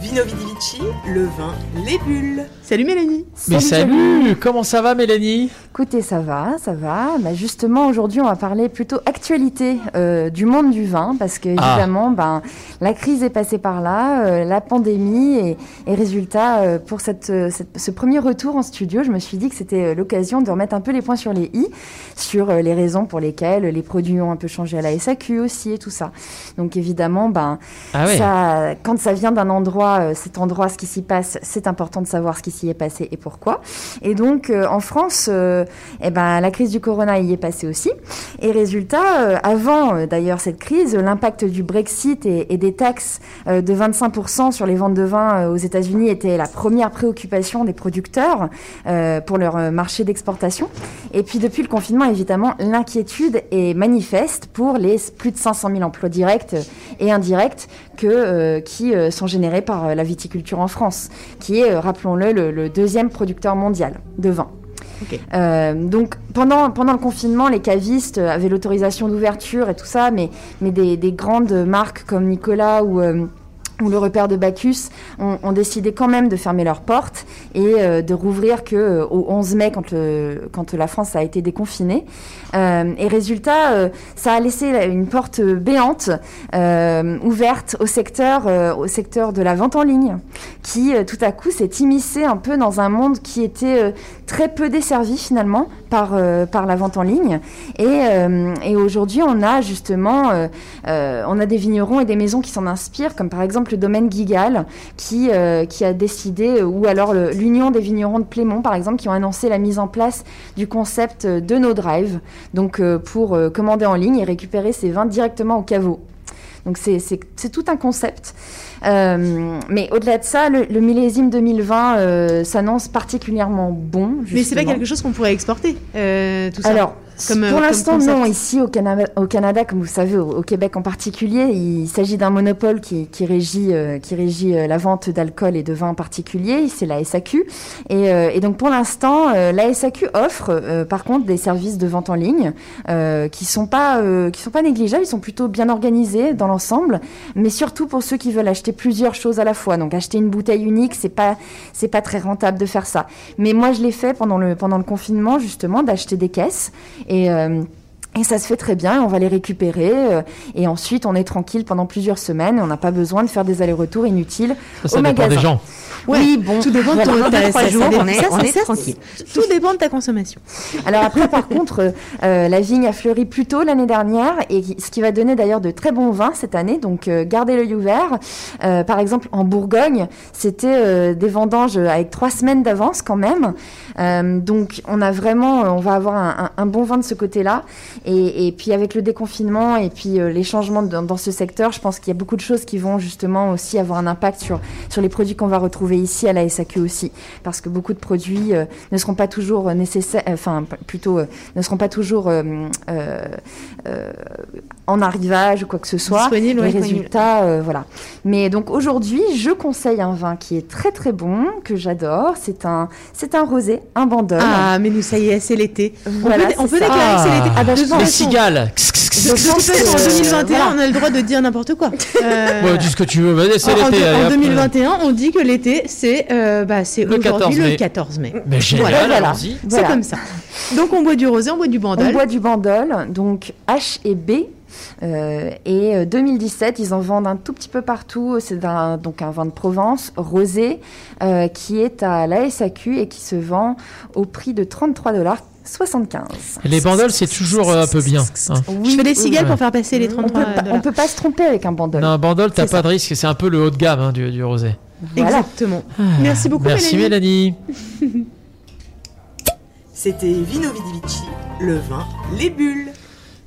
Vino Vidivici, le vin, les bulles. Salut Mélanie. Mais salut, Comment ça va Mélanie? Écoutez, ça va, ça va. Bah, justement, aujourd'hui, on va parler plutôt actualité euh, du monde du vin, parce que Ah. évidemment, ben, la crise est passée par là, euh, la pandémie, et, et résultat, euh, pour cette, cette- ce premier retour en studio, je me suis dit que c'était l'occasion de remettre un peu les points sur les i, sur les raisons pour lesquelles les produits ont un peu changé à la SAQ aussi, et tout ça. Donc évidemment, ben, Ah ça, quand ça vient d'un endroit, cet endroit, ce qui s'y passe, c'est important de savoir ce qui s'y est passé et pourquoi. Et donc, en France, eh ben, la crise du corona y est passée aussi. Et résultat, euh, avant euh, d'ailleurs cette crise, l'impact du Brexit et, des taxes euh, de 25% sur les ventes de vin aux États-Unis était la première préoccupation des producteurs pour leur marché d'exportation. Et puis depuis le confinement, évidemment, l'inquiétude est manifeste pour les plus de 500 000 emplois directs et indirects que, qui sont générés par la viticulture en France, qui est, rappelons-le, le, le deuxième producteur mondial de vin. Euh, donc pendant, le confinement, les cavistes avaient l'autorisation d'ouverture et tout ça, mais, des, des grandes marques comme Nicolas ou, euh, le repère de Bacchus ont, décidé quand même de fermer leurs portes et euh, de rouvrir que au 11 mai quand, le, quand la France a été déconfinée. Et résultat, ça a laissé une porte béante ouverte au secteur de la vente en ligne, qui euh, tout à coup s'est immiscé un peu dans un monde qui était euh, très peu desservi finalement par, euh, par la vente en ligne. Et, et aujourd'hui, on a justement, on a des vignerons et des maisons qui s'en inspirent, comme par exemple le domaine Gigal, qui, qui a décidé, ou alors l'Union des vignerons de Plémont, par exemple, qui ont annoncé la mise en place du concept de No Drive, donc pour commander en ligne et récupérer ses vins directement au caveau. Donc c'est- tout un concept. Euh, mais au-delà de ça, le, le millésime 2020 euh, s'annonce particulièrement bon. Mais c'est pas justement. quelque chose qu'on pourrait exporter, euh, tout ça Alors, Comme, pour l'instant, non. Ici, au Canada, au Canada, comme vous savez, au, au Québec en particulier, il s'agit d'un monopole qui, qui régit, euh, qui régit euh, la vente d'alcool et de vin en particulier. C'est la SAQ. Et, euh, et donc, pour l'instant, la SAQ offre, par contre, des services de vente en ligne qui sont pas, qui sont pas négligeables. Ils sont plutôt bien organisés dans l'ensemble, mais surtout pour ceux qui veulent acheter plusieurs choses à la fois. Donc, acheter une bouteille unique, c'est pas, c'est pas très rentable de faire ça. Mais moi, je l'ai fait pendant le, pendant le confinement, justement, d'acheter des caisses. Et, euh, et ça se fait très bien, on va les récupérer euh, et ensuite on est tranquille pendant plusieurs semaines et on n'a pas besoin de faire des allers-retours inutiles Ça, ça au dépend magasin. des gens. Ouais, oui, bon, Tout dépend de voilà. ton ta- trois ça- jours, on est- ça, on est ça, tranquille. Tout dépend de ta consommation. Alors après, par contre, euh, la vigne a fleuri plus tôt l'année dernière, et ce qui va donner d'ailleurs de très bons vins cette année. Donc euh, gardez l'œil ouvert. Euh, par exemple, en Bourgogne, c'était euh, des vendanges avec trois semaines d'avance quand même. Euh, donc on a vraiment, on va avoir un, un- un bon vin de ce côté-là. Et, et puis avec le déconfinement et puis euh, les changements dans, dans ce secteur, je pense qu'il y a beaucoup de choses qui vont justement aussi avoir un impact sur sur les produits qu'on va retrouver ici à la SAQ aussi, parce que beaucoup de produits euh, ne seront pas toujours euh, nécessaires, enfin p- plutôt euh, ne seront pas toujours euh, euh, euh, en arrivage ou quoi que ce soit. Disponible, les résultats, euh, voilà. Mais donc aujourd'hui, je conseille un vin qui est très très bon, que j'adore. C'est un c'est un rosé, un bandol. Ah, mais nous, ça y est, c'est l'été. Voilà, on peut, on peut déclarer que c'est l'été. Ah bah, je Les cigales. De en que, 2021, voilà. on a le droit de dire n'importe quoi. Euh, Ouais, dis ce que tu veux, vas-y, c'est en, en- l'été. en hop. 2021, on dit que l'été, c'est euh, bah, c'est Le 14 aujourd'hui le mai. 14 mai. Mais génial, Voilà, voilà. C'est comme ça. Donc on boit du rosé, on boit du On bandol. boit du bandol, donc H et B. Euh, et euh, 2017, ils en vendent un tout petit peu partout. C'est un- donc un vin de Provence rosé euh, qui est à la SAQ et qui se vend au prix de 33 dollars 75. Les bandoles, c'est toujours euh, un peu bien. hein. Je fais des cigales ouais. pour faire passer les On 33 peut, pas, on peut pas se tromper avec un bandol. Non, un bandole, t'as pas ça. de risque, c'est un peu le haut de gamme hein, du, du rosé. Voilà. Exactement. Merci beaucoup, Merci Mélanie. Mélanie. C'était Vino Vidivici, le vin, les bulles.